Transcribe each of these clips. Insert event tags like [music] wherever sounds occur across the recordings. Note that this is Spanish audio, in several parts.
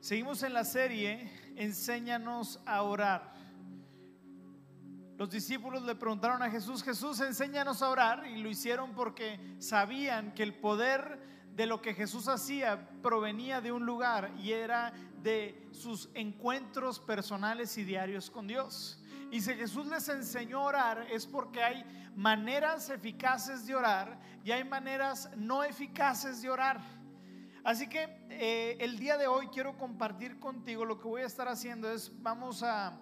Seguimos en la serie Enséñanos a orar. Los discípulos le preguntaron a Jesús, Jesús, enséñanos a orar, y lo hicieron porque sabían que el poder de lo que Jesús hacía provenía de un lugar y era de sus encuentros personales y diarios con Dios. Y si Jesús les enseñó a orar es porque hay maneras eficaces de orar y hay maneras no eficaces de orar. Así que eh, el día de hoy quiero compartir contigo lo que voy a estar haciendo es vamos a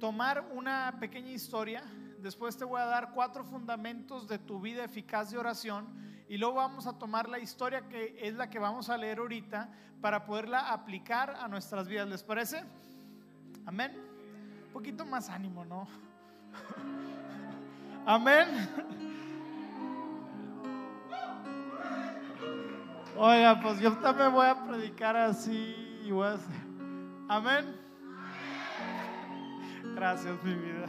tomar una pequeña historia, después te voy a dar cuatro fundamentos de tu vida eficaz de oración y luego vamos a tomar la historia que es la que vamos a leer ahorita para poderla aplicar a nuestras vidas. ¿Les parece? Amén. Un poquito más ánimo, ¿no? [laughs] Amén. Oiga, pues yo también voy a predicar así y. Amén. Gracias, mi vida.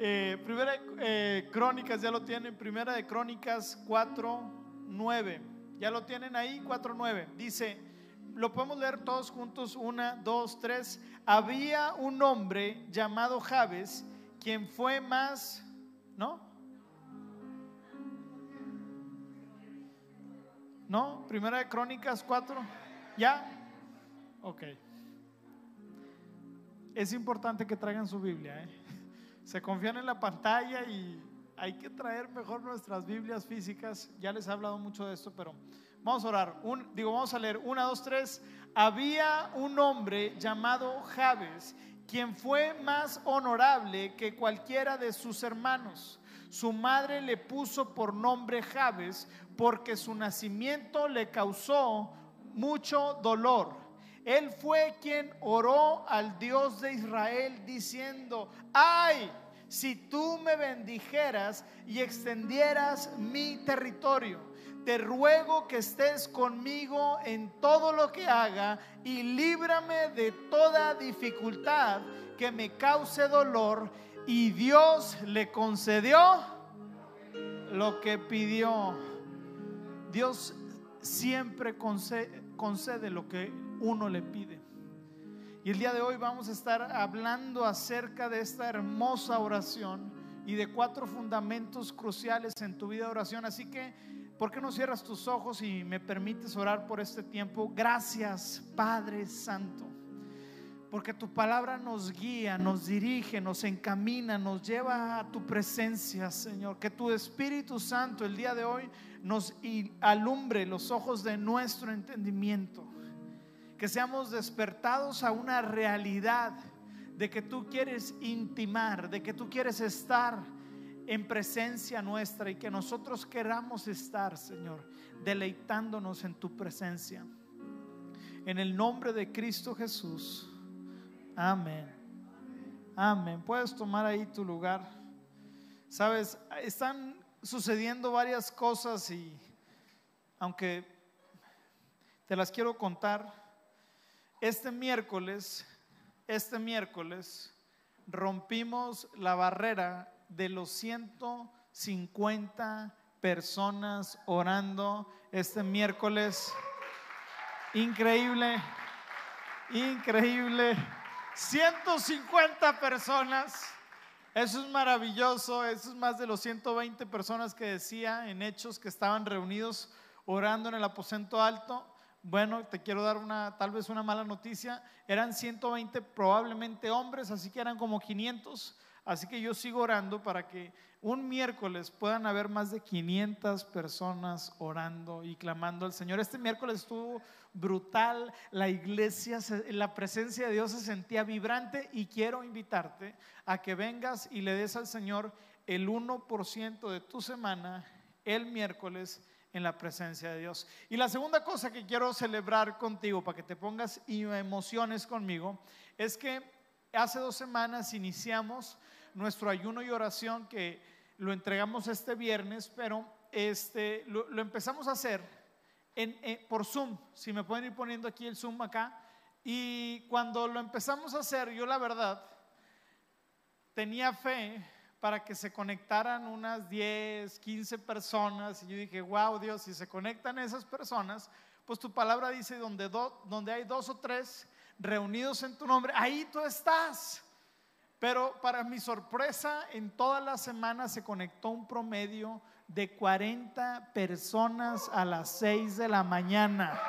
Eh, primera eh, Crónicas, ya lo tienen. Primera de Crónicas 4, 9. Ya lo tienen ahí, 4, 9. Dice, lo podemos leer todos juntos. Una, dos, tres. Había un hombre llamado Javes, quien fue más, ¿no? ¿No? Primera de Crónicas 4. ¿Ya? Ok. Es importante que traigan su Biblia. ¿eh? [laughs] Se confían en la pantalla y hay que traer mejor nuestras Biblias físicas. Ya les he hablado mucho de esto, pero vamos a orar. Un, digo, vamos a leer. Una, dos, tres. Había un hombre llamado Javes, quien fue más honorable que cualquiera de sus hermanos. Su madre le puso por nombre Javes porque su nacimiento le causó mucho dolor. Él fue quien oró al Dios de Israel diciendo, ay, si tú me bendijeras y extendieras mi territorio, te ruego que estés conmigo en todo lo que haga y líbrame de toda dificultad que me cause dolor. Y Dios le concedió lo que pidió. Dios siempre concede, lo que uno le pide. Y el día de hoy vamos a estar hablando acerca de esta hermosa oración y de cuatro fundamentos cruciales en tu vida de oración. Así que, ¿por qué no cierras tus ojos y me permites orar por este tiempo? Gracias, Padre Santo. Porque tu palabra nos guía, nos dirige, nos encamina, nos lleva a tu presencia, Señor. Que tu Espíritu Santo el día de hoy nos alumbre los ojos de nuestro entendimiento. Que seamos despertados a una realidad de que tú quieres intimar, de que tú quieres estar en presencia nuestra y que nosotros queramos estar, Señor, deleitándonos en tu presencia. En el nombre de Cristo Jesús. Amén. Amén. Puedes tomar ahí tu lugar. Sabes, están sucediendo varias cosas y aunque te las quiero contar, este miércoles, este miércoles rompimos la barrera de los 150 personas orando este miércoles. Increíble, increíble. 150 personas. Eso es maravilloso. Eso es más de los 120 personas que decía en hechos que estaban reunidos orando en el aposento alto. Bueno, te quiero dar una, tal vez una mala noticia. Eran 120 probablemente hombres, así que eran como 500. Así que yo sigo orando para que un miércoles puedan haber más de 500 personas orando y clamando al Señor. Este miércoles estuvo brutal, la iglesia, la presencia de Dios se sentía vibrante y quiero invitarte a que vengas y le des al Señor el 1% de tu semana el miércoles en la presencia de Dios. Y la segunda cosa que quiero celebrar contigo para que te pongas y emociones conmigo es que hace dos semanas iniciamos nuestro ayuno y oración que lo entregamos este viernes, pero este, lo, empezamos a hacer en, por Zoom. Si me pueden ir poniendo aquí el Zoom acá. Y cuando lo empezamos a hacer, yo la verdad tenía fe para que se conectaran unas 10, 15 personas. Y yo dije, wow, Dios, si se conectan esas personas, pues tu palabra dice, donde, donde hay dos o tres reunidos en tu nombre, ahí tú estás. Pero para mi sorpresa, en toda la semana se conectó un promedio de 40 personas a las 6 de la mañana.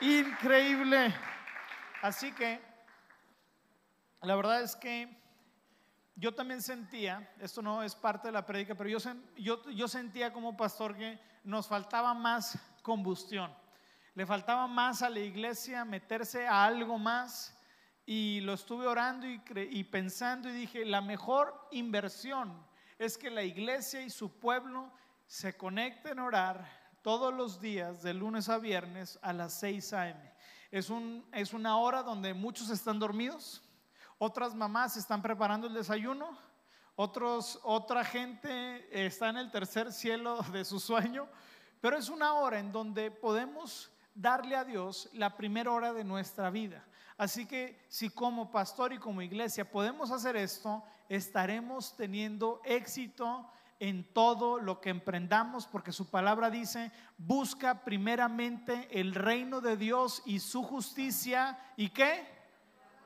Increíble. Así que la verdad es que yo también sentía, esto no es parte de la prédica, pero yo, sentía como pastor que nos faltaba más combustión. Le faltaba más a la iglesia meterse a algo más y lo estuve orando y, y, pensando y dije, la mejor inversión es que la iglesia y su pueblo se conecten a orar todos los días, de lunes a viernes, a las 6 a.m. Es, un, es una hora donde muchos están dormidos, otras mamás están preparando el desayuno, otros, otra gente está en el tercer cielo [laughs] de su sueño, pero es una hora en donde podemos darle a Dios la primera hora de nuestra vida. Así que si como pastor y como iglesia podemos hacer esto, estaremos teniendo éxito en todo lo que emprendamos, porque su palabra dice, busca primeramente el reino de Dios y su justicia, ¿y qué?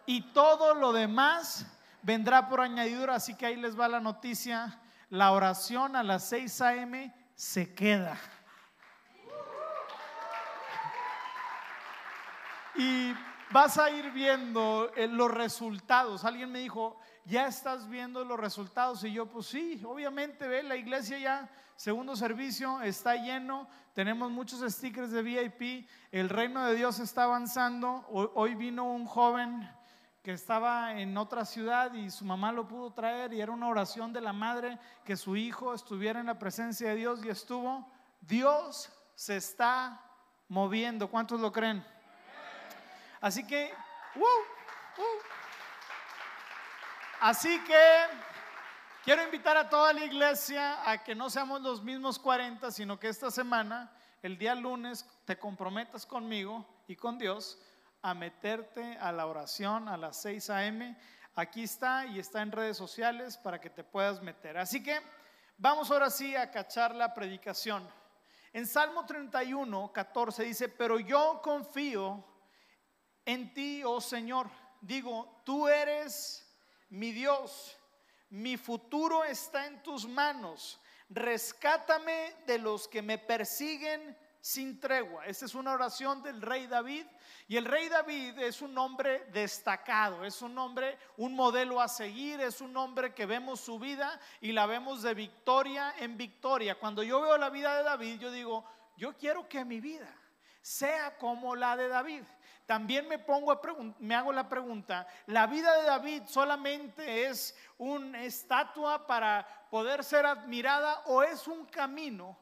Y todo lo demás vendrá por añadidura, así que ahí les va la noticia, la oración a las 6 a.m. se queda. Y vas a ir viendo eh, los resultados. Alguien me dijo, ya estás viendo los resultados. Y yo, pues sí, obviamente, ve, la iglesia ya, segundo servicio, está lleno. Tenemos muchos stickers de VIP. El reino de Dios está avanzando. Hoy vino un joven que estaba en otra ciudad y su mamá lo pudo traer y era una oración de la madre que su hijo estuviera en la presencia de Dios y estuvo. Dios se está moviendo. ¿Cuántos lo creen? Así que, uh, uh. así que quiero invitar a toda la iglesia a que no seamos los mismos 40, sino que esta semana, el día lunes, te comprometas conmigo y con Dios a meterte a la oración a las 6 a.m. Aquí está y está en redes sociales para que te puedas meter. Así que vamos ahora sí a cachar la predicación. En Salmo 31, 14 dice, pero yo confío en ti, oh Señor. Digo, tú eres mi Dios, mi futuro está en tus manos. Rescátame de los que me persiguen sin tregua. Esta es una oración del rey David. Y el rey David es un hombre destacado, es un hombre, un modelo a seguir, es un hombre que vemos su vida y la vemos de victoria en victoria. Cuando yo veo la vida de David, yo digo, yo quiero que mi vida sea como la de David. También me pongo a me hago la pregunta, ¿la vida de David solamente es una estatua para poder ser admirada o es un camino,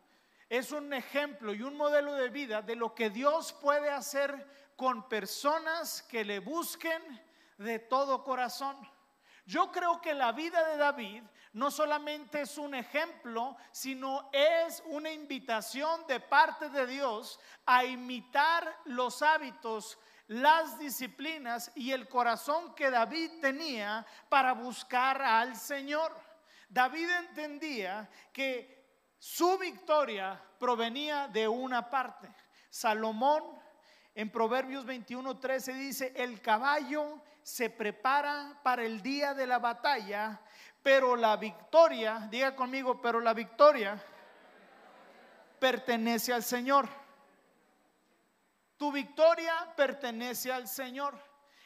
es un ejemplo y un modelo de vida de lo que Dios puede hacer con personas que le busquen de todo corazón? Yo creo que la vida de David no solamente es un ejemplo, sino es una invitación de parte de Dios a imitar los hábitos las disciplinas y el corazón que David tenía para buscar al Señor. David entendía que su victoria provenía de una parte. Salomón en Proverbios 21:13 dice, el caballo se prepara para el día de la batalla, pero la victoria, diga conmigo, pero la victoria pertenece al Señor. Tu victoria pertenece al Señor.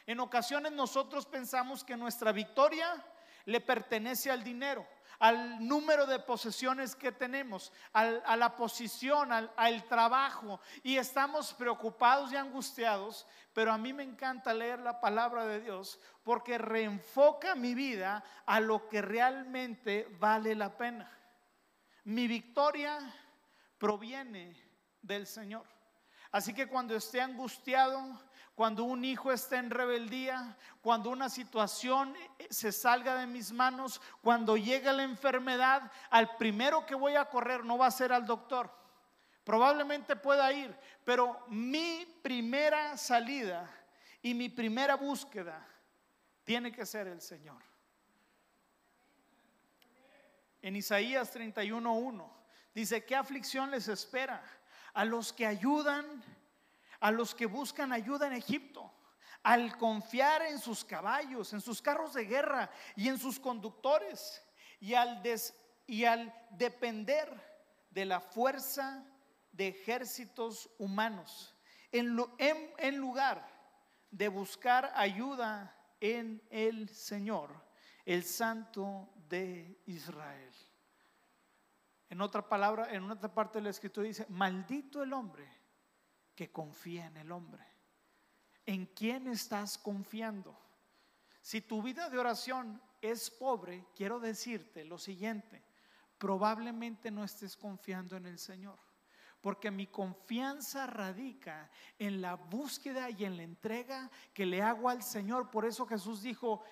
En ocasiones nosotros pensamos que nuestra victoria le pertenece al dinero, al número de posesiones que tenemos, a la posición, al, al, trabajo, y estamos preocupados y angustiados, pero a mí me encanta leer la palabra de Dios porque reenfoca mi vida a lo que realmente vale la pena. Mi victoria proviene del Señor. Así que cuando esté angustiado, cuando un hijo esté en rebeldía, cuando una situación se salga de mis manos, cuando llegue la enfermedad, al primero que voy a correr no va a ser al doctor. Probablemente pueda ir, pero mi primera salida y mi primera búsqueda tiene que ser el Señor. En Isaías 31:1 dice, ¿qué aflicción les espera? A los que ayudan, a los que buscan ayuda en Egipto, al confiar en sus caballos, en sus carros de guerra y en sus conductores, y al, y al depender de la fuerza de ejércitos humanos, en, en lugar de buscar ayuda en el Señor, el Santo de Israel. En otra palabra, en otra parte de la escritura dice, maldito el hombre que confía en el hombre. ¿En quién estás confiando? Si tu vida de oración es pobre, quiero decirte lo siguiente, probablemente no estés confiando en el Señor. Porque mi confianza radica en la búsqueda y en la entrega que le hago al Señor. Por eso Jesús dijo,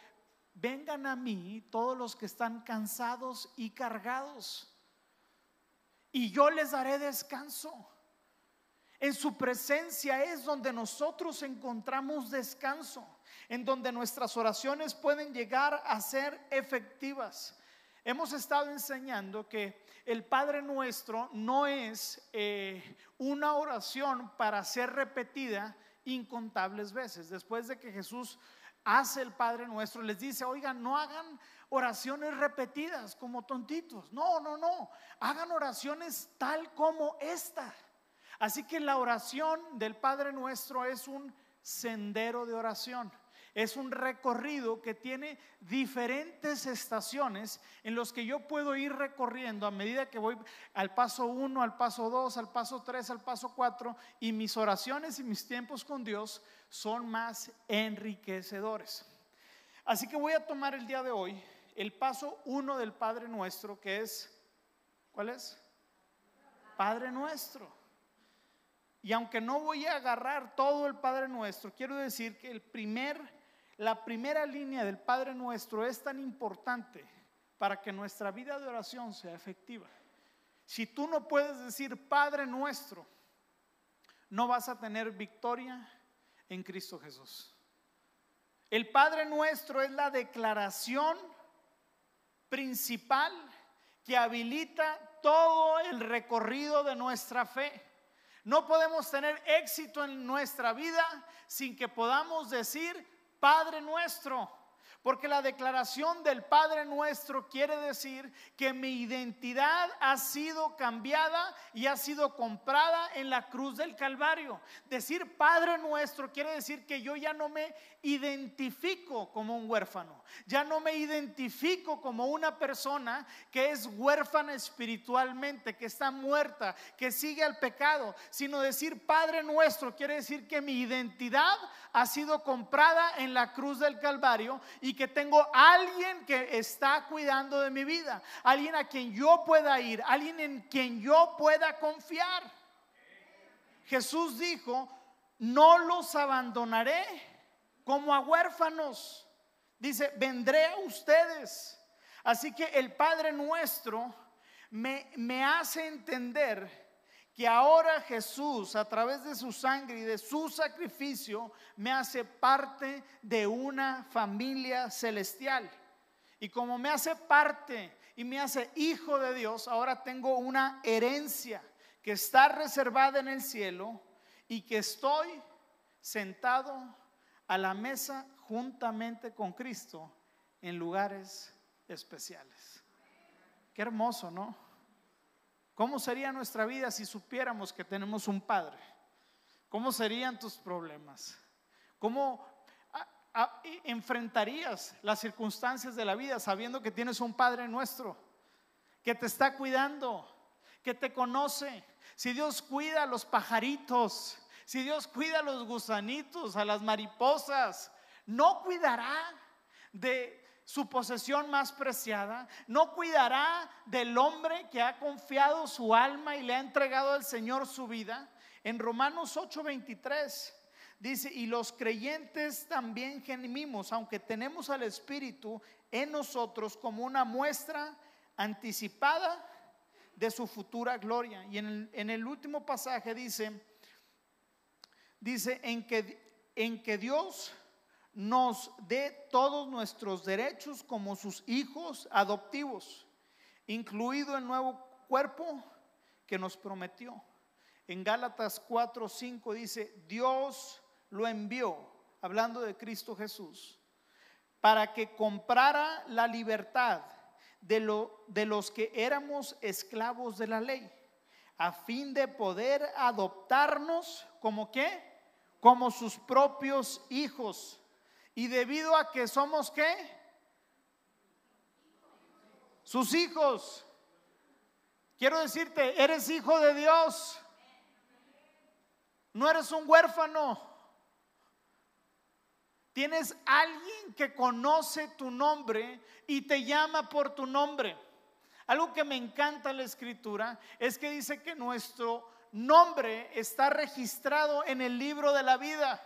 vengan a mí todos los que están cansados y cargados y yo les daré descanso. En su presencia es donde nosotros encontramos descanso, en donde nuestras oraciones pueden llegar a ser efectivas. Hemos estado enseñando que el Padre nuestro no es eh, una oración para ser repetida incontables veces. Después de que Jesús hace el Padre nuestro, les dice, oigan, no hagan oraciones repetidas como tontitos. No, no, no. Hagan oraciones tal como esta. Así que la oración del Padre nuestro es un sendero de oración. Es un recorrido que tiene diferentes estaciones en los que yo puedo ir recorriendo a medida que voy al paso 1, al paso 2, al paso 3, al paso 4 y mis oraciones y mis tiempos con Dios son más enriquecedores. Así que voy a tomar el día de hoy el paso 1 del Padre Nuestro que es, ¿cuál es? Padre Nuestro. Y aunque no voy a agarrar todo el Padre Nuestro, quiero decir que el primer la primera línea del Padre Nuestro es tan importante para que nuestra vida de oración sea efectiva. Si tú no puedes decir Padre Nuestro, no vas a tener victoria en Cristo Jesús. El Padre Nuestro es la declaración principal que habilita todo el recorrido de nuestra fe. No podemos tener éxito en nuestra vida sin que podamos decir Padre nuestro. Porque la declaración del Padre nuestro quiere decir que mi identidad ha sido cambiada y ha sido comprada en la cruz del Calvario. Decir Padre nuestro quiere decir que yo ya no me identifico como un huérfano, ya no me identifico como una persona que es huérfana espiritualmente, que está muerta, que sigue al pecado, sino decir Padre nuestro quiere decir que mi identidad ha sido comprada en la cruz del Calvario y que tengo alguien que está cuidando de mi vida, alguien a quien yo pueda ir, alguien en quien yo pueda confiar. Jesús dijo, no los abandonaré como a huérfanos. Dice, vendré a ustedes. Así que el Padre nuestro me, me hace entender que ahora Jesús, a través de su sangre y de su sacrificio, me hace parte de una familia celestial. Y como me hace parte y me hace hijo de Dios, ahora tengo una herencia que está reservada en el cielo y que estoy sentado a la mesa juntamente con Cristo en lugares especiales. Qué hermoso, ¿no? ¿Cómo sería nuestra vida si supiéramos que tenemos un Padre? ¿Cómo serían tus problemas? ¿Cómo enfrentarías las circunstancias de la vida sabiendo que tienes un Padre nuestro, que te está cuidando, que te conoce? Si Dios cuida a los pajaritos, si Dios cuida a los gusanitos, a las mariposas, ¿no cuidará de su posesión más preciada, no cuidará del hombre que ha confiado su alma y le ha entregado al Señor su vida. En Romanos 8:23 dice, y los creyentes también gemimos, aunque tenemos al Espíritu en nosotros como una muestra anticipada de su futura gloria. Y en el, último pasaje dice, dice en que, en que Dios nos dé todos nuestros derechos como sus hijos adoptivos, incluido el nuevo cuerpo que nos prometió. En Gálatas 4, 5 dice, Dios lo envió, hablando de Cristo Jesús, para que comprara la libertad de, lo, de los que éramos esclavos de la ley, a fin de poder adoptarnos como qué? Como sus propios hijos. Y debido a que somos qué? Sus hijos. Quiero decirte, eres hijo de Dios. No eres un huérfano. Tienes alguien que conoce tu nombre y te llama por tu nombre. Algo que me encanta en la escritura es que dice que nuestro nombre está registrado en el libro de la vida.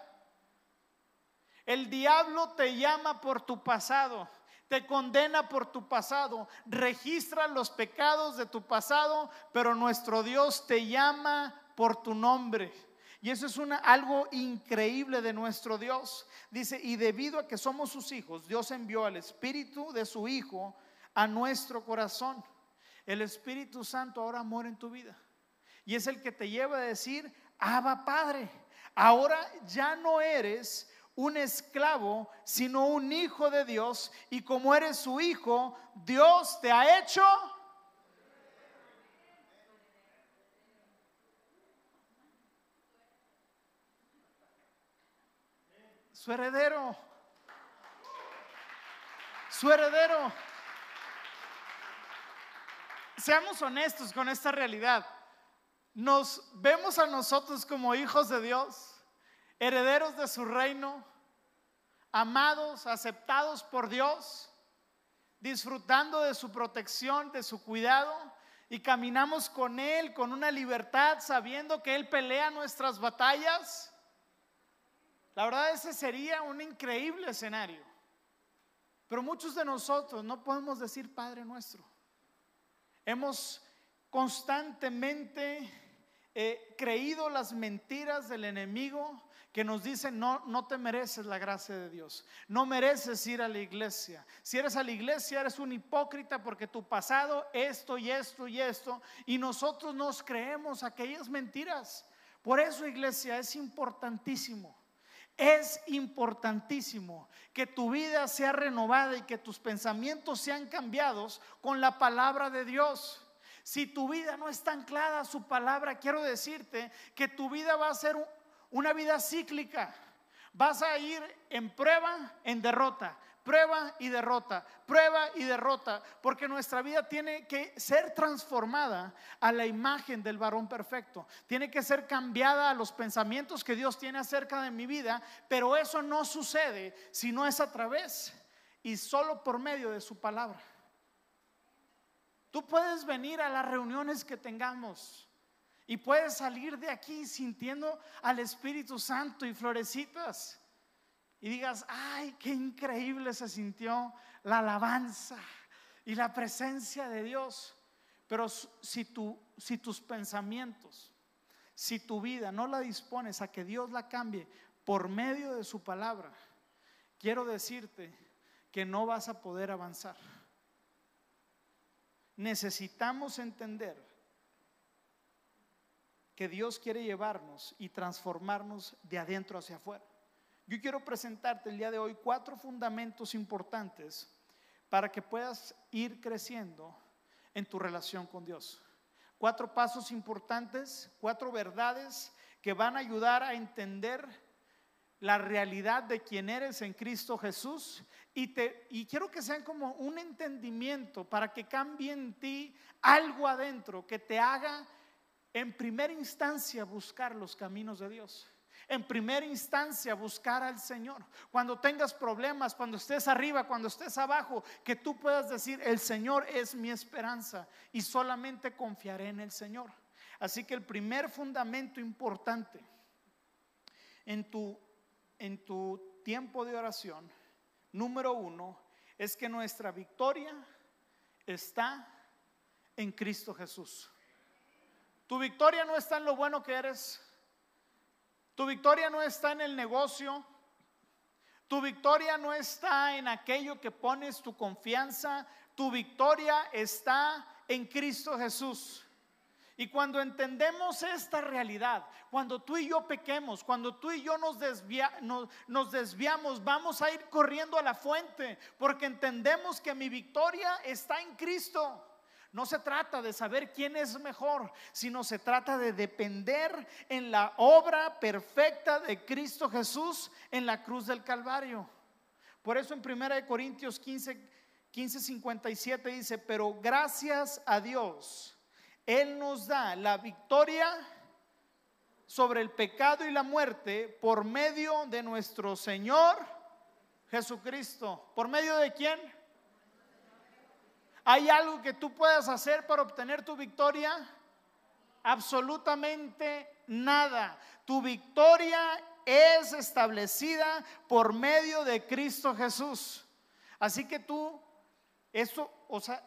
El diablo te llama por tu pasado, te condena por tu pasado, registra los pecados de tu pasado, pero nuestro Dios te llama por tu nombre. Y eso es algo increíble de nuestro Dios. Dice, y debido a que somos sus hijos, Dios envió al Espíritu de su Hijo a nuestro corazón. El Espíritu Santo ahora mora en tu vida. Y es el que te lleva a decir, Abba Padre, ahora ya no eres un esclavo, sino un hijo de Dios. Y como eres su hijo, Dios te ha hecho su heredero. Su heredero. Seamos honestos con esta realidad. Nos vemos a nosotros como hijos de Dios, herederos de su reino, amados, aceptados por Dios, disfrutando de su protección, de su cuidado, y caminamos con Él con una libertad, sabiendo que Él pelea nuestras batallas la verdad ese sería un increíble escenario. Pero muchos de nosotros no podemos decir Padre nuestro. Hemos constantemente eh, creído las mentiras del enemigo que nos dicen, no, no te mereces la gracia de Dios, no mereces ir a la iglesia. Si eres a la iglesia, eres un hipócrita porque tu pasado, esto y esto y esto, y nosotros nos creemos aquellas mentiras. Por eso, iglesia, es importantísimo es importantísimo que tu vida sea renovada y que tus pensamientos sean cambiados con la palabra de Dios. Si tu vida no está anclada a su palabra, quiero decirte que tu vida va a ser una vida cíclica. Vas a ir en prueba, en derrota, prueba y derrota, prueba y derrota, porque nuestra vida tiene que ser transformada a la imagen del varón perfecto, tiene que ser cambiada a los pensamientos que Dios tiene acerca de mi vida, pero eso no sucede si no es a través y solo por medio de su palabra. Tú puedes venir a las reuniones que tengamos. Y puedes salir de aquí sintiendo al Espíritu Santo y florecitas y digas, ay, qué increíble se sintió la alabanza y la presencia de Dios. Pero si, tú, si tus pensamientos, si tu vida no la dispones a que Dios la cambie por medio de su palabra, quiero decirte que no vas a poder avanzar. Necesitamos entender que Dios quiere llevarnos y transformarnos de adentro hacia afuera. Yo quiero presentarte el día de hoy cuatro fundamentos importantes para que puedas ir creciendo en tu relación con Dios. Cuatro pasos importantes, cuatro verdades que van a ayudar a entender la realidad de quién eres en Cristo Jesús y, te, y quiero que sean como un entendimiento para que cambie en ti algo adentro que te haga en primera instancia buscar los caminos de Dios en primera instancia buscar al Señor. Cuando tengas problemas, cuando estés arriba, cuando estés abajo, que tú puedas decir, el Señor es mi esperanza y solamente confiaré en el Señor. Así que el primer fundamento importante en tu, en tu tiempo de oración, número uno, es que nuestra victoria está en Cristo Jesús. Tu victoria no está en lo bueno que eres. Tu victoria no está en el negocio. Tu victoria no está en aquello que pones tu confianza. Tu victoria está en Cristo Jesús. Y cuando entendemos esta realidad, cuando tú y yo pequemos, cuando tú y yo nos, nos, desviamos, vamos a ir corriendo a la fuente, porque entendemos que mi victoria está en Cristo. No se trata de saber quién es mejor, sino se trata de depender en la obra perfecta de Cristo Jesús en la cruz del Calvario. Por eso en 1 Corintios 15, 15, 57 dice, pero gracias a Dios él nos da la victoria sobre el pecado y la muerte por medio de nuestro Señor Jesucristo. ¿Por medio de quién? ¿Hay algo que tú puedas hacer para obtener tu victoria? Absolutamente nada. Tu victoria es establecida por medio de Cristo Jesús. Así que tú, eso, o sea,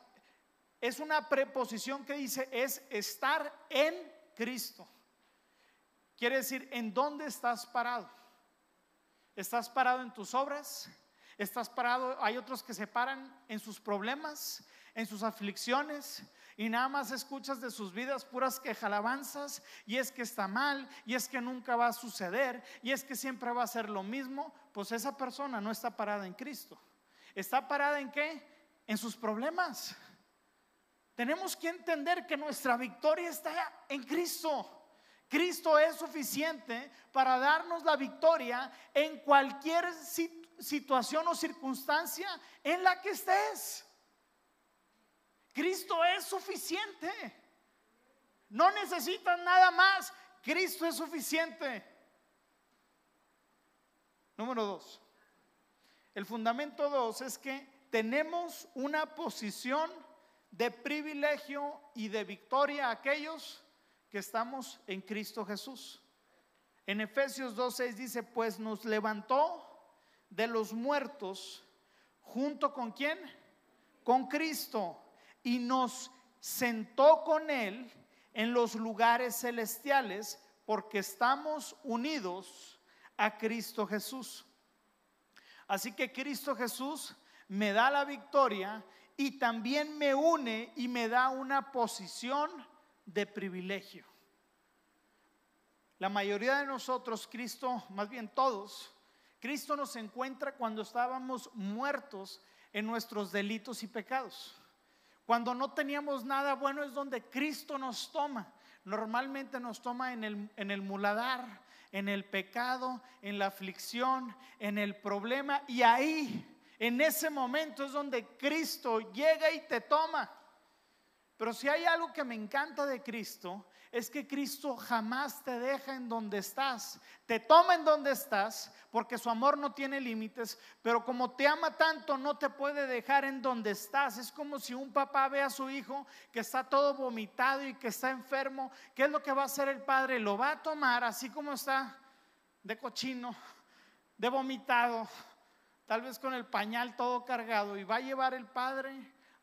es una preposición que dice es estar en Cristo. Quiere decir, ¿en dónde estás parado? ¿Estás parado en tus obras? ¿Estás parado? Hay otros que se paran en sus problemas, en sus aflicciones, y nada más escuchas de sus vidas puras quejalabanzas, y es que está mal, y es que nunca va a suceder, y es que siempre va a ser lo mismo, pues esa persona no está parada en Cristo. ¿Está parada en qué? En sus problemas. Tenemos que entender que nuestra victoria está en Cristo. Cristo es suficiente para darnos la victoria en cualquier situación o circunstancia en la que estés. Cristo es suficiente. No necesitas nada más. Cristo es suficiente. Número dos. El fundamento dos es que tenemos una posición de privilegio y de victoria a aquellos que estamos en Cristo Jesús. En Efesios 2.6 dice, pues nos levantó de los muertos junto con quién? Con Cristo y nos sentó con Él en los lugares celestiales porque estamos unidos a Cristo Jesús. Así que Cristo Jesús me da la victoria y también me une y me da una posición de privilegio. La mayoría de nosotros, Cristo, más bien todos, Cristo nos encuentra cuando estábamos muertos en nuestros delitos y pecados. Cuando no teníamos nada bueno es donde Cristo nos toma. Normalmente nos toma en el, muladar, en el pecado, en la aflicción, en el problema y ahí en ese momento es donde Cristo llega y te toma. Pero si hay algo que me encanta de Cristo, es que Cristo jamás te deja en donde estás. Te toma en donde estás, porque su amor no tiene límites, pero como te ama tanto, no te puede dejar en donde estás. Es como si un papá ve a su hijo que está todo vomitado y que está enfermo. ¿Qué es lo que va a hacer el padre? Lo va a tomar así como está, de cochino, de vomitado tal vez con el pañal todo cargado, y va a llevar el padre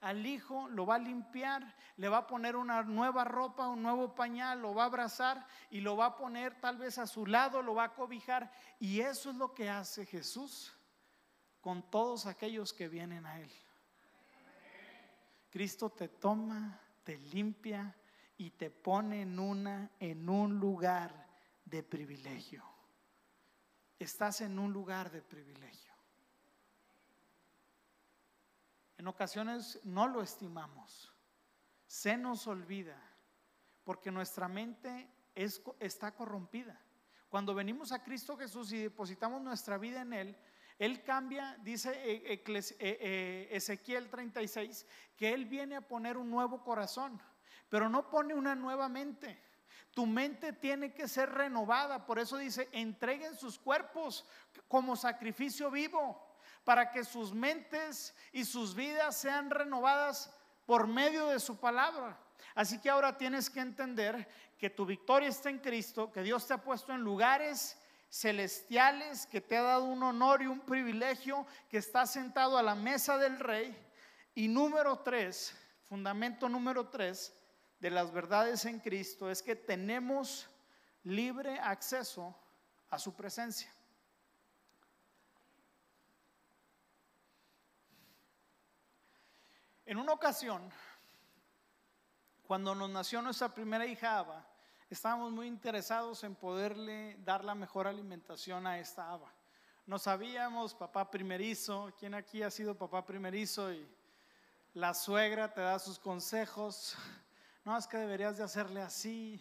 al hijo, lo va a limpiar, le va a poner una nueva ropa, un nuevo pañal, lo va a abrazar y lo va a poner tal vez a su lado, lo va a cobijar. Y eso es lo que hace Jesús con todos aquellos que vienen a Él. Cristo te toma, te limpia y te pone en, una, en un lugar de privilegio. Estás en un lugar de privilegio. En ocasiones no lo estimamos. Se nos olvida porque nuestra mente es, está corrompida. Cuando venimos a Cristo Jesús y depositamos nuestra vida en Él, Él cambia, dice eh, eh, Ezequiel 36, que Él viene a poner un nuevo corazón, pero no pone una nueva mente. Tu mente tiene que ser renovada, por eso dice, entreguen sus cuerpos como sacrificio vivo para que sus mentes y sus vidas sean renovadas por medio de su palabra. Así que ahora tienes que entender que tu victoria está en Cristo, que Dios te ha puesto en lugares celestiales, que te ha dado un honor y un privilegio, que está sentado a la mesa del rey. Y número tres, fundamento número tres de las verdades en Cristo es que tenemos libre acceso a su presencia. En una ocasión, cuando nos nació nuestra primera hija Ava, estábamos muy interesados en poderle dar la mejor alimentación a esta Ava. No sabíamos, papá primerizo, ¿quién aquí ha sido papá primerizo? Y la suegra te da sus consejos, no, es que deberías de hacerle así.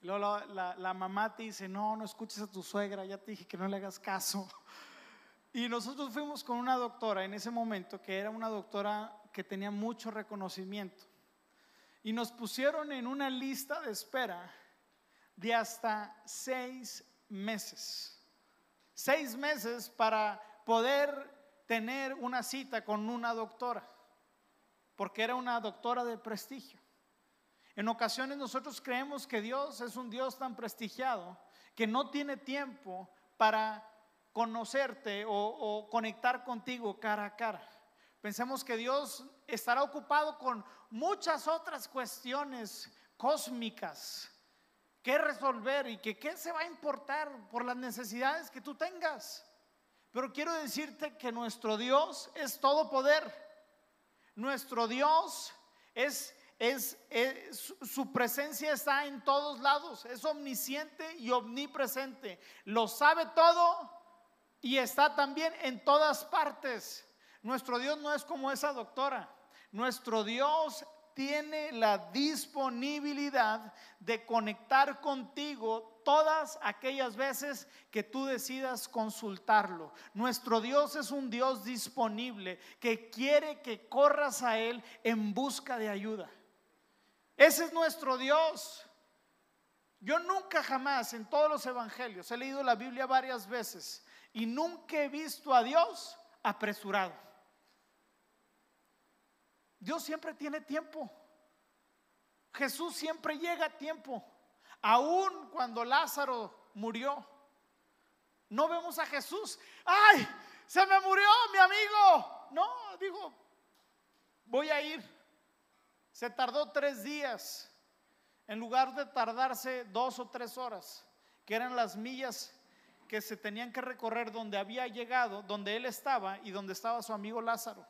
Y luego la, la mamá te dice, no, no escuches a tu suegra, ya te dije que no le hagas caso. Y nosotros fuimos con una doctora en ese momento, que era una doctora que tenía mucho reconocimiento. Y nos pusieron en una lista de espera de hasta seis meses. Seis meses para poder tener una cita con una doctora, porque era una doctora de prestigio. En ocasiones nosotros creemos que Dios es un Dios tan prestigiado que no tiene tiempo para conocerte o, conectar contigo cara a cara. Pensemos que Dios estará ocupado con muchas otras cuestiones cósmicas que resolver y que qué se va a importar por las necesidades que tú tengas. Pero quiero decirte que nuestro Dios es todo poder. Nuestro Dios es, es, es, su presencia está en todos lados, es omnisciente y omnipresente. Lo sabe todo y está también en todas partes. Nuestro Dios no es como esa doctora. Nuestro Dios tiene la disponibilidad de conectar contigo todas aquellas veces que tú decidas consultarlo. Nuestro Dios es un Dios disponible que quiere que corras a Él en busca de ayuda. Ese es nuestro Dios. Yo nunca jamás en todos los evangelios he leído la Biblia varias veces y nunca he visto a Dios apresurado. Dios siempre tiene tiempo. Jesús siempre llega a tiempo. Aún cuando Lázaro murió, no vemos a Jesús. ¡Ay! Se me murió mi amigo. No, digo, voy a ir. Se tardó tres días en lugar de tardarse dos o tres horas, que eran las millas que se tenían que recorrer donde había llegado, donde él estaba y donde estaba su amigo Lázaro.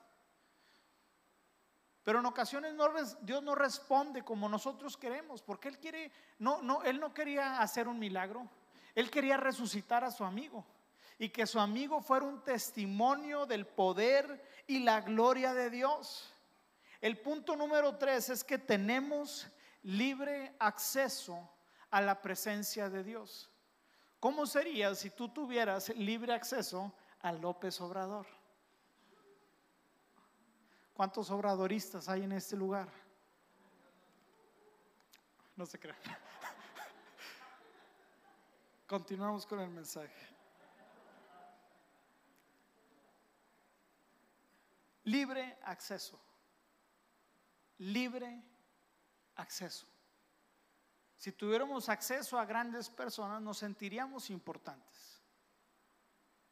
Pero en ocasiones no, Dios no responde como nosotros queremos, porque él quiere, no, no, él no quería hacer un milagro, él quería resucitar a su amigo y que su amigo fuera un testimonio del poder y la gloria de Dios. El punto número tres es que tenemos libre acceso a la presencia de Dios. ¿Cómo sería si tú tuvieras libre acceso a López Obrador? ¿Cuántos obradoristas hay en este lugar? No se crean. [laughs] Continuamos con el mensaje. Libre acceso. Libre acceso. Si tuviéramos acceso a grandes personas, nos sentiríamos importantes.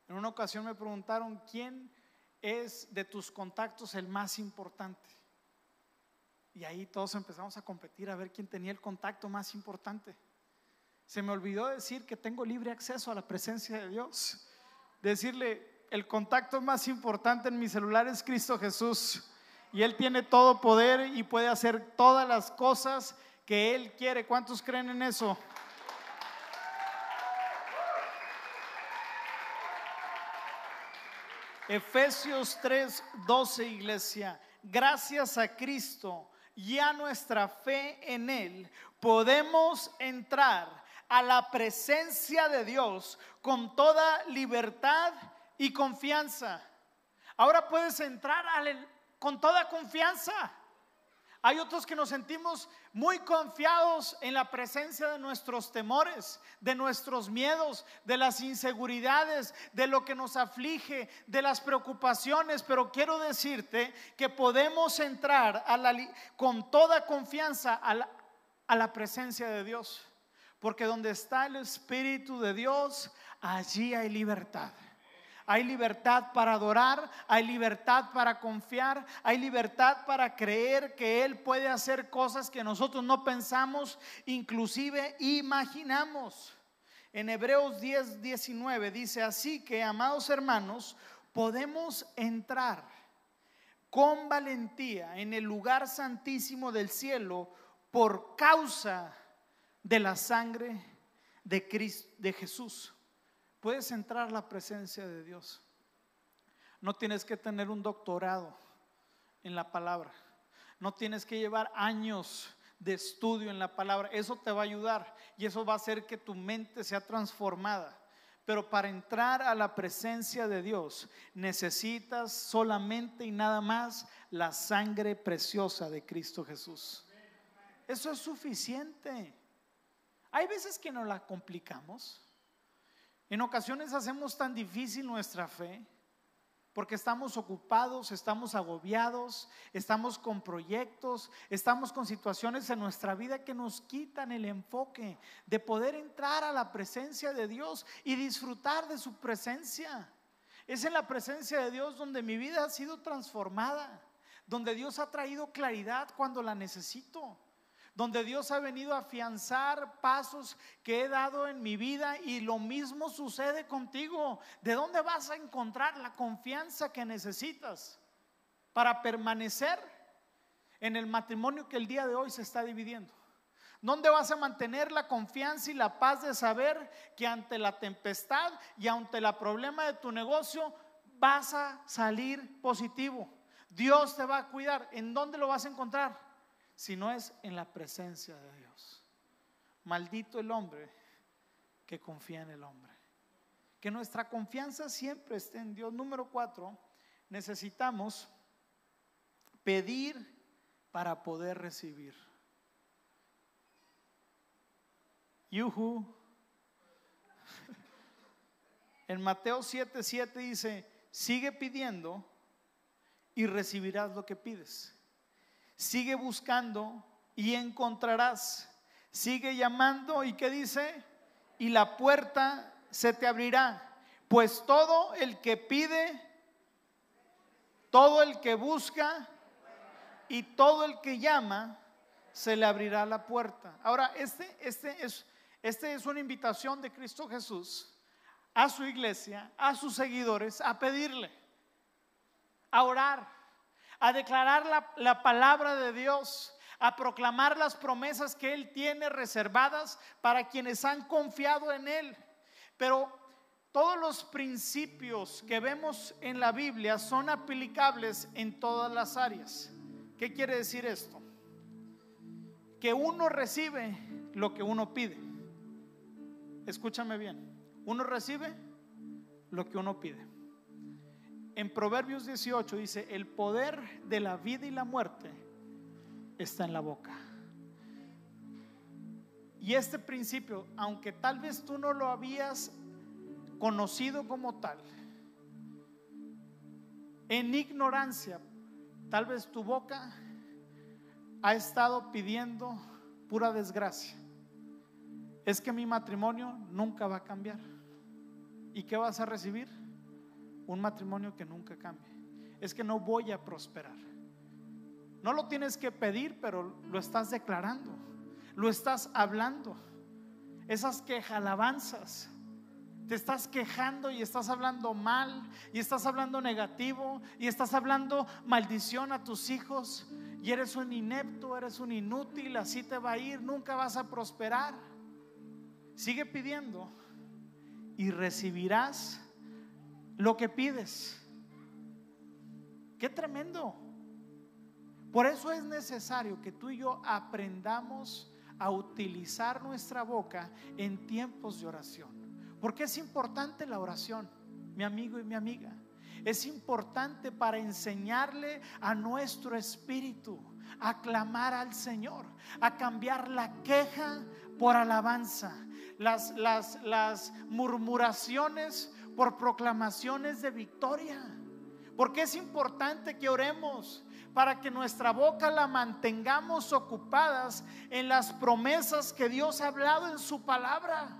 En una ocasión me preguntaron, ¿quién es de tus contactos el más importante? Y ahí todos empezamos a competir a ver quién tenía el contacto más importante. Se me olvidó decir que tengo libre acceso a la presencia de Dios. Decirle, el contacto más importante en mi celular es Cristo Jesús. Y Él tiene todo poder y puede hacer todas las cosas que Él quiere. ¿Cuántos creen en eso? Efesios 3, 12, iglesia. Gracias a Cristo y a nuestra fe en Él, podemos entrar a la presencia de Dios con toda libertad y confianza. Ahora puedes entrar con toda confianza. Hay otros que nos sentimos muy confiados en la presencia de nuestros temores, de nuestros miedos, de las inseguridades, de lo que nos aflige, de las preocupaciones, pero quiero decirte que podemos entrar con toda confianza a la presencia de Dios, porque donde está el Espíritu de Dios, allí hay libertad. Hay libertad para adorar, hay libertad para confiar, hay libertad para creer que Él puede hacer cosas que nosotros no pensamos, inclusive imaginamos. En Hebreos 10, 19 dice así que, amados hermanos, podemos entrar con valentía en el lugar santísimo del cielo por causa de la sangre de, Cristo, de Jesús. Puedes entrar a la presencia de Dios. No tienes que tener un doctorado en la palabra. No tienes que llevar años de estudio en la palabra. Eso te va a ayudar y eso va a hacer que tu mente sea transformada. Pero para entrar a la presencia de Dios necesitas solamente y nada más la sangre preciosa de Cristo Jesús. Eso es suficiente. Hay veces que nos la complicamos. En ocasiones hacemos tan difícil nuestra fe porque estamos ocupados, estamos agobiados, estamos con proyectos, estamos con situaciones en nuestra vida que nos quitan el enfoque de poder entrar a la presencia de Dios y disfrutar de su presencia. Es en la presencia de Dios donde mi vida ha sido transformada, donde Dios ha traído claridad cuando la necesito donde Dios ha venido a afianzar pasos que he dado en mi vida y lo mismo sucede contigo. ¿De dónde vas a encontrar la confianza que necesitas para permanecer en el matrimonio que el día de hoy se está dividiendo? ¿Dónde vas a mantener la confianza y la paz de saber que ante la tempestad y ante el problema de tu negocio vas a salir positivo? Dios te va a cuidar. ¿En dónde lo vas a encontrar? Si no es en la presencia de Dios. Maldito el hombre que confía en el hombre. Que nuestra confianza siempre esté en Dios. Número cuatro, necesitamos pedir para poder recibir. Yuhu. En Mateo 7:7 7 dice, sigue pidiendo y recibirás lo que pides. Sigue buscando y encontrarás. Sigue llamando y ¿qué dice? Y la puerta se te abrirá. Pues todo el que pide, todo el que busca y todo el que llama, se le abrirá la puerta. Ahora, este, este, es, este es una invitación de Cristo Jesús a su iglesia, a sus seguidores, a pedirle, a orar a declarar la, palabra de Dios, a proclamar las promesas que Él tiene reservadas para quienes han confiado en Él. Pero todos los principios que vemos en la Biblia son aplicables en todas las áreas. ¿Qué quiere decir esto? Que uno recibe lo que uno pide. Escúchame bien. Uno recibe lo que uno pide. En Proverbios 18 dice, el poder de la vida y la muerte está en la boca. Y este principio, aunque tal vez tú no lo habías conocido como tal, en ignorancia, tal vez tu boca ha estado pidiendo pura desgracia. Es que mi matrimonio nunca va a cambiar. ¿Y qué vas a recibir? Un matrimonio que nunca cambie. Es que no voy a prosperar. No lo tienes que pedir, pero lo estás declarando. Lo estás hablando. Esas alabanzas Te estás quejando y estás hablando mal y estás hablando negativo y estás hablando maldición a tus hijos y eres un inepto, eres un inútil, así te va a ir, nunca vas a prosperar. Sigue pidiendo y recibirás lo que pides. Qué tremendo. Por eso es necesario que tú y yo aprendamos a utilizar nuestra boca en tiempos de oración. Porque es importante la oración, mi amigo y mi amiga. Es importante para enseñarle a nuestro espíritu a clamar al Señor, a cambiar la queja por alabanza, las, las, las murmuraciones por proclamaciones de victoria. Porque es importante que oremos para que nuestra boca la mantengamos ocupadas en las promesas que Dios ha hablado en su palabra.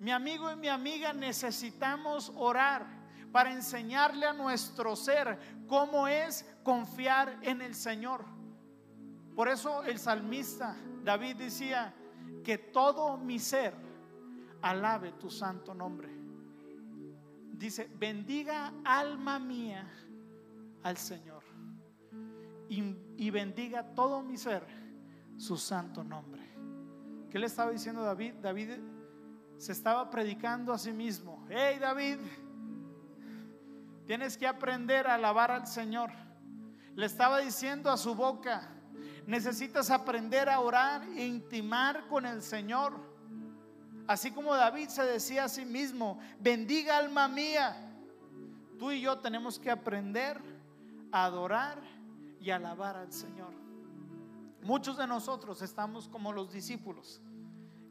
Mi amigo y mi amiga necesitamos orar para enseñarle a nuestro ser cómo es confiar en el Señor. Por eso el salmista David decía que todo mi ser alabe tu santo nombre dice, bendiga alma mía al Señor y, bendiga todo mi ser su santo nombre. ¿Qué le estaba diciendo David? David se estaba predicando a sí mismo. Hey David, tienes que aprender a alabar al Señor. Le estaba diciendo a su boca, necesitas aprender a orar e intimar con el Señor. Así como David se decía a sí mismo, bendiga alma mía. Tú y yo tenemos que aprender a adorar y alabar al Señor. Muchos de nosotros estamos como los discípulos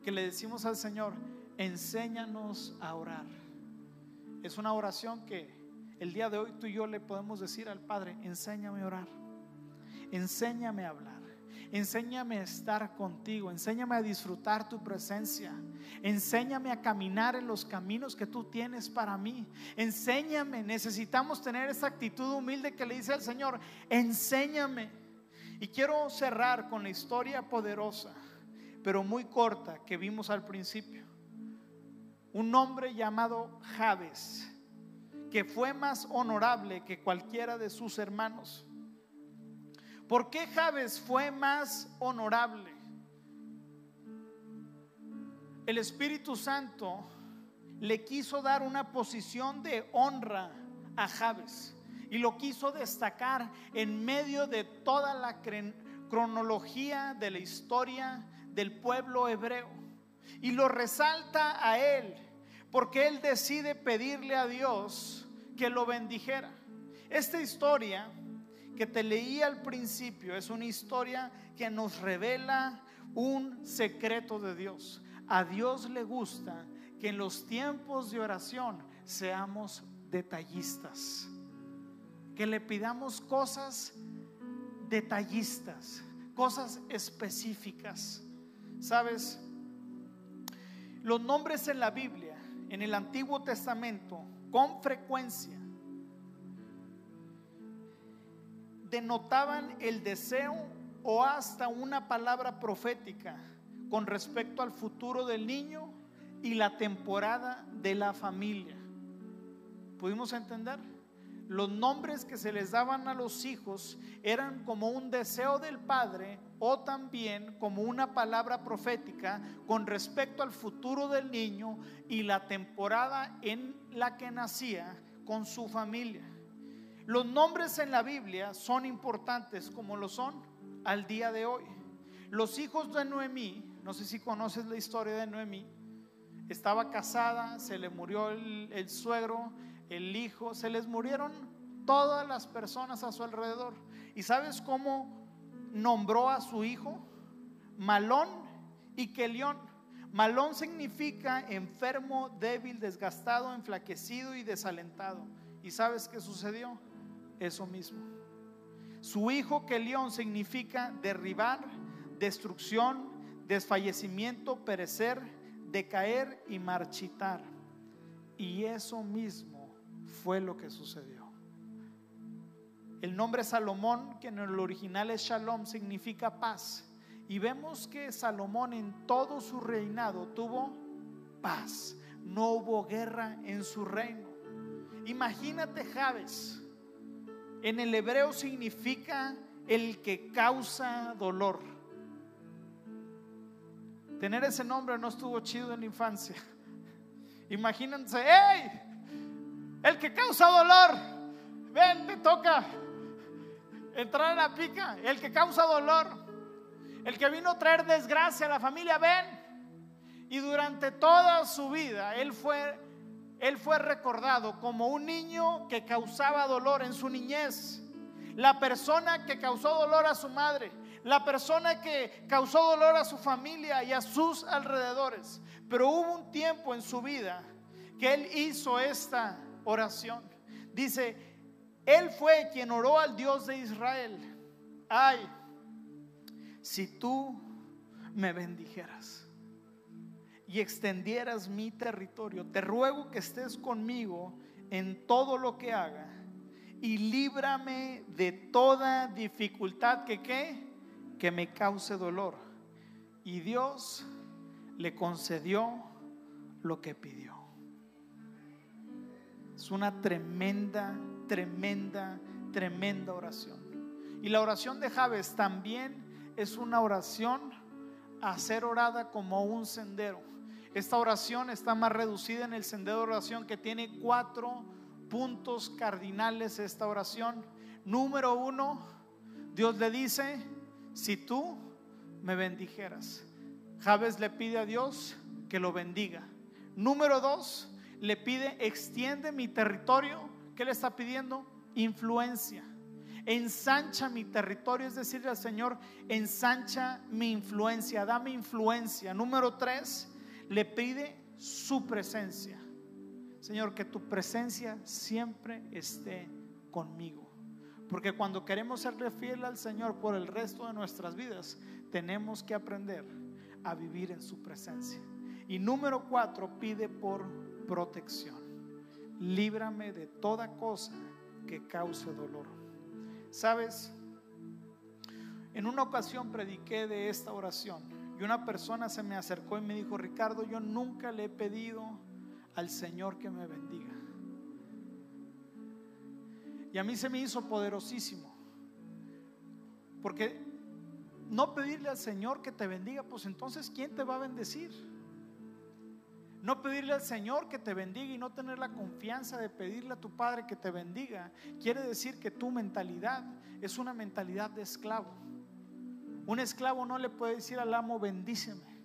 que le decimos al Señor, enséñanos a orar. Es una oración que el día de hoy tú y yo le podemos decir al Padre, enséñame a orar, enséñame a hablar, enséñame a estar contigo, enséñame a disfrutar tu presencia, enséñame a caminar en los caminos que tú tienes para mí, enséñame, necesitamos tener esa actitud humilde que le dice al Señor, enséñame. Y quiero cerrar con la historia poderosa, pero muy corta que vimos al principio un hombre llamado Javes, que fue más honorable que cualquiera de sus hermanos. ¿Por qué Javes fue más honorable? El Espíritu Santo le quiso dar una posición de honra a Javes y lo quiso destacar en medio de toda la cronología de la historia del pueblo hebreo y lo resalta a él porque él decide pedirle a Dios que lo bendijera. Esta historia que te leí al principio es una historia que nos revela un secreto de Dios. A Dios le gusta que en los tiempos de oración seamos detallistas, que le pidamos cosas detallistas, cosas específicas. ¿Sabes? Los nombres en la Biblia en el Antiguo Testamento con frecuencia denotaban el deseo o hasta una palabra profética con respecto al futuro del niño y la temporada de la familia. ¿Pudimos entender? Los nombres que se les daban a los hijos eran como un deseo del padre o también como una palabra profética con respecto al futuro del niño y la temporada en la que nacía con su familia. Los nombres en la Biblia son importantes como lo son al día de hoy. Los hijos de Noemí, no sé si conoces la historia de Noemí, estaba casada, se le murió el, el suegro, el hijo, se les murieron todas las personas a su alrededor. ¿Y sabes cómo nombró a su hijo Malón y Kelión. Malón significa enfermo, débil, desgastado, enflaquecido y desalentado. ¿Y sabes qué sucedió? Eso mismo. Su hijo Kelión significa derribar, destrucción, desfallecimiento, perecer, decaer y marchitar. Y eso mismo fue lo que sucedió. El nombre Salomón, que en el original es Shalom, significa paz. Y vemos que Salomón en todo su reinado tuvo paz. No hubo guerra en su reino. Imagínate Javes. En el hebreo significa el que causa dolor. Tener ese nombre no estuvo chido en la infancia. [laughs] Imagínense, ¡hey! El que causa dolor. Ven, te toca entrar en la pica, el que causa dolor, el que vino a traer desgracia a la familia, ven. Y durante toda su vida él fue él fue recordado como un niño que causaba dolor en su niñez. La persona que causó dolor a su madre, la persona que causó dolor a su familia y a sus alrededores. Pero hubo un tiempo en su vida que él hizo esta oración. Dice, él fue quien oró al Dios de Israel. Ay, si tú me bendijeras y extendieras mi territorio, te ruego que estés conmigo en todo lo que haga y líbrame de toda dificultad que que me cause dolor. Y Dios le concedió lo que pidió. Es una tremenda tremenda, tremenda oración. Y la oración de Javes también es una oración a ser orada como un sendero. Esta oración está más reducida en el sendero de oración que tiene cuatro puntos cardinales esta oración. Número uno, Dios le dice, si tú me bendijeras. Javes le pide a Dios que lo bendiga. Número dos, le pide, extiende mi territorio. ¿Qué le está pidiendo? Influencia. Ensancha mi territorio, es decirle al Señor, ensancha mi influencia, dame influencia. Número tres, le pide su presencia. Señor, que tu presencia siempre esté conmigo. Porque cuando queremos serle fiel al Señor por el resto de nuestras vidas, tenemos que aprender a vivir en su presencia. Y número cuatro, pide por protección. Líbrame de toda cosa que cause dolor. Sabes, en una ocasión prediqué de esta oración y una persona se me acercó y me dijo, Ricardo, yo nunca le he pedido al Señor que me bendiga. Y a mí se me hizo poderosísimo. Porque no pedirle al Señor que te bendiga, pues entonces ¿quién te va a bendecir? No pedirle al Señor que te bendiga y no tener la confianza de pedirle a tu Padre que te bendiga, quiere decir que tu mentalidad es una mentalidad de esclavo. Un esclavo no le puede decir al amo bendíceme,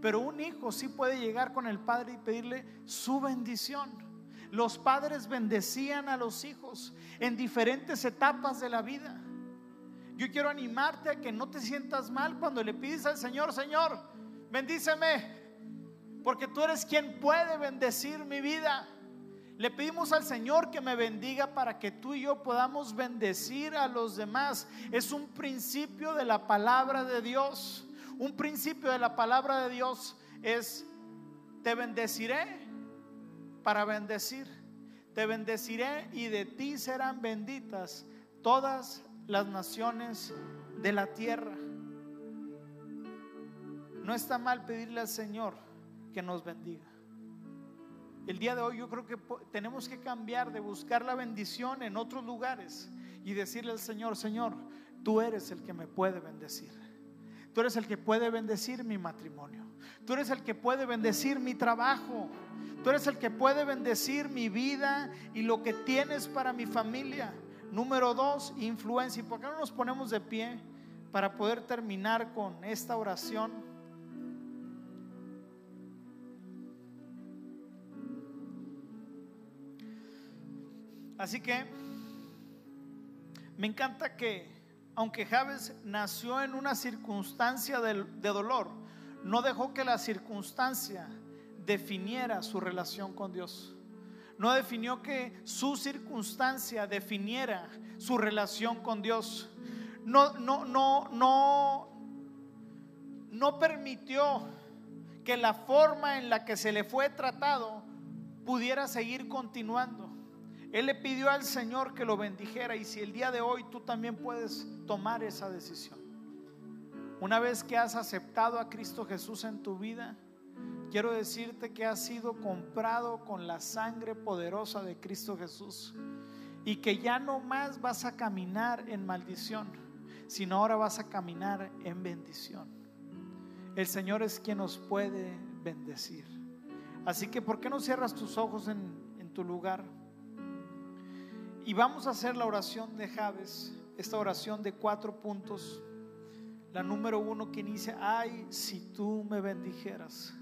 pero un hijo sí puede llegar con el Padre y pedirle su bendición. Los padres bendecían a los hijos en diferentes etapas de la vida. Yo quiero animarte a que no te sientas mal cuando le pides al Señor, Señor, bendíceme, porque tú eres quien puede bendecir mi vida. Le pedimos al Señor que me bendiga para que tú y yo podamos bendecir a los demás. Es un principio de la palabra de Dios. Un principio de la palabra de Dios es, te bendeciré para bendecir. Te bendeciré y de ti serán benditas todas las naciones de la tierra. No está mal pedirle al Señor que nos bendiga. El día de hoy yo creo que tenemos que cambiar de buscar la bendición en otros lugares y decirle al Señor, Señor, tú eres el que me puede bendecir. Tú eres el que puede bendecir mi matrimonio. Tú eres el que puede bendecir mi trabajo. Tú eres el que puede bendecir mi vida y lo que tienes para mi familia. Número dos, influencia. ¿Y por qué no nos ponemos de pie para poder terminar con esta oración? Así que me encanta que, aunque Javes nació en una circunstancia de, de dolor, no dejó que la circunstancia definiera su relación con Dios. No definió que su circunstancia definiera su relación con Dios. No, no, no, no, no permitió que la forma en la que se le fue tratado pudiera seguir continuando. Él le pidió al Señor que lo bendijera y si el día de hoy tú también puedes tomar esa decisión. Una vez que has aceptado a Cristo Jesús en tu vida, quiero decirte que has sido comprado con la sangre poderosa de Cristo Jesús y que ya no más vas a caminar en maldición, sino ahora vas a caminar en bendición. El Señor es quien nos puede bendecir. Así que, ¿por qué no cierras tus ojos en, en tu lugar? Y vamos a hacer la oración de Javes, esta oración de cuatro puntos. La número uno que inicia, ay, si tú me bendijeras.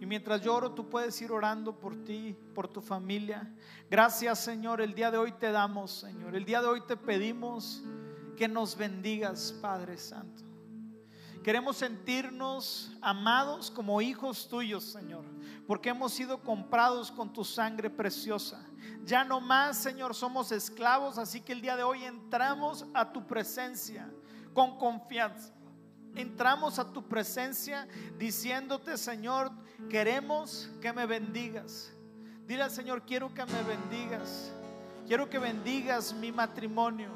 Y mientras lloro, tú puedes ir orando por ti, por tu familia. Gracias, Señor. El día de hoy te damos, Señor. El día de hoy te pedimos que nos bendigas, Padre Santo. Queremos sentirnos amados como hijos tuyos, Señor, porque hemos sido comprados con tu sangre preciosa. Ya no más, Señor, somos esclavos, así que el día de hoy entramos a tu presencia con confianza entramos a tu presencia diciéndote, Señor, queremos que me bendigas. Dile al Señor, quiero que me bendigas. Quiero que bendigas mi matrimonio.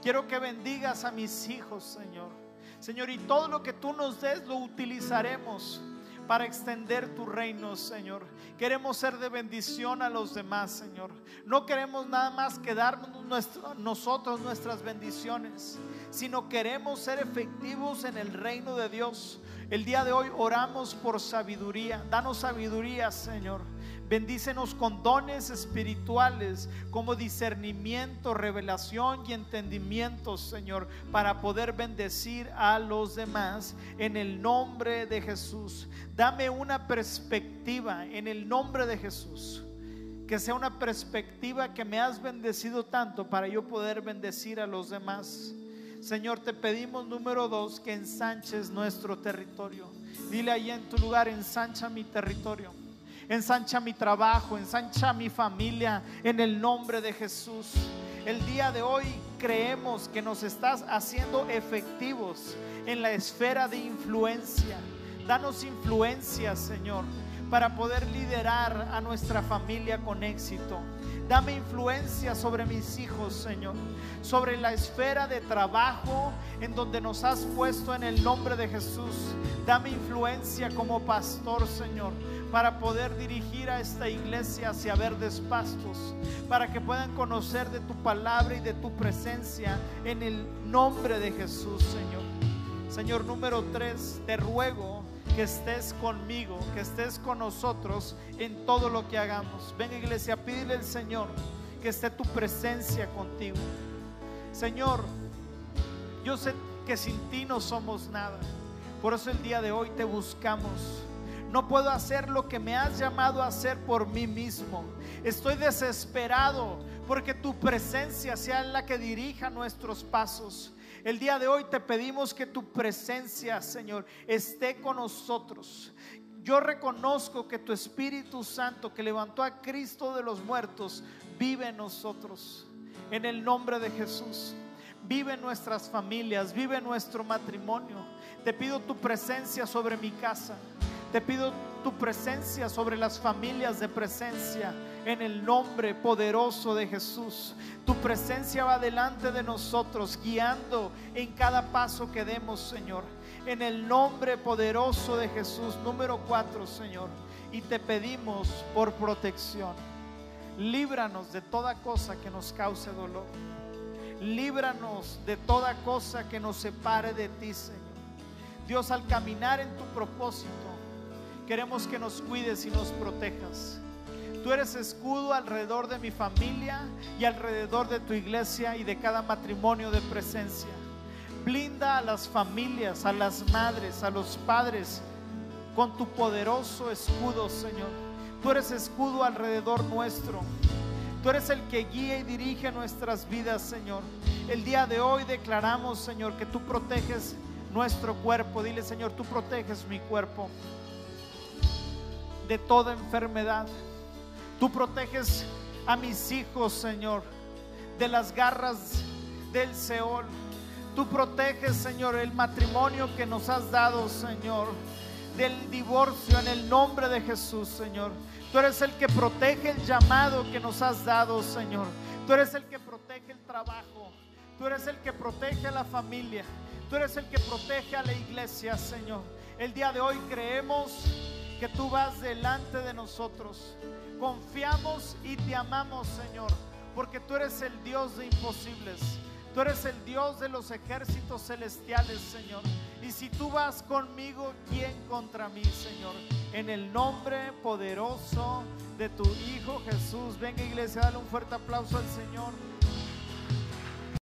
Quiero que bendigas a mis hijos, Señor. Señor, y todo lo que tú nos des lo utilizaremos para extender tu reino, Señor. Queremos ser de bendición a los demás, Señor. No queremos nada más quedarnos nosotros nuestras bendiciones, sino queremos ser efectivos en el reino de Dios. El día de hoy oramos por sabiduría. Danos sabiduría, Señor. Bendícenos con dones espirituales como discernimiento, revelación y entendimiento, Señor, para poder bendecir a los demás en el nombre de Jesús. Dame una perspectiva en el nombre de Jesús. Que sea una perspectiva que me has bendecido tanto para yo poder bendecir a los demás. Señor, te pedimos número dos, que ensanches nuestro territorio. Dile ahí en tu lugar, ensancha mi territorio ensancha mi trabajo, ensancha mi familia en el nombre de Jesús. El día de hoy creemos que nos estás haciendo efectivos en la esfera de influencia. Danos influencia, Señor, para poder liderar a nuestra familia con éxito. Dame influencia sobre mis hijos, Señor, sobre la esfera de trabajo en donde nos has puesto en el nombre de Jesús. Dame influencia como pastor, Señor, para poder dirigir a esta iglesia hacia verdes pastos, para que puedan conocer de tu palabra y de tu presencia en el nombre de Jesús, Señor. Señor número tres, te ruego que estés conmigo, que estés con nosotros en todo lo que hagamos. Ven iglesia, pídele al Señor que esté tu presencia contigo. Señor, yo sé que sin ti no somos nada. Por eso el día de hoy te buscamos. No puedo hacer lo que me has llamado a hacer por mí mismo. Estoy desesperado porque tu presencia sea la que dirija nuestros pasos. El día de hoy te pedimos que tu presencia, Señor, esté con nosotros. Yo reconozco que tu Espíritu Santo que levantó a Cristo de los muertos vive en nosotros. En el nombre de Jesús. Vive en nuestras familias, vive en nuestro matrimonio. Te pido tu presencia sobre mi casa. Te pido tu presencia sobre las familias de presencia en el nombre poderoso de Jesús. Tu presencia va delante de nosotros, guiando en cada paso que demos, Señor. En el nombre poderoso de Jesús, número cuatro, Señor. Y te pedimos por protección. Líbranos de toda cosa que nos cause dolor. Líbranos de toda cosa que nos separe de ti, Señor. Dios, al caminar en tu propósito, Queremos que nos cuides y nos protejas. Tú eres escudo alrededor de mi familia y alrededor de tu iglesia y de cada matrimonio de presencia. Blinda a las familias, a las madres, a los padres con tu poderoso escudo, Señor. Tú eres escudo alrededor nuestro. Tú eres el que guía y dirige nuestras vidas, Señor. El día de hoy declaramos, Señor, que tú proteges nuestro cuerpo. Dile, Señor, tú proteges mi cuerpo de toda enfermedad. Tú proteges a mis hijos, Señor, de las garras del Seol. Tú proteges, Señor, el matrimonio que nos has dado, Señor, del divorcio en el nombre de Jesús, Señor. Tú eres el que protege el llamado que nos has dado, Señor. Tú eres el que protege el trabajo. Tú eres el que protege a la familia. Tú eres el que protege a la iglesia, Señor. El día de hoy creemos que tú vas delante de nosotros. Confiamos y te amamos, Señor, porque tú eres el Dios de imposibles. Tú eres el Dios de los ejércitos celestiales, Señor. Y si tú vas conmigo, ¿quién contra mí, Señor? En el nombre poderoso de tu Hijo Jesús. Venga iglesia, dale un fuerte aplauso al Señor.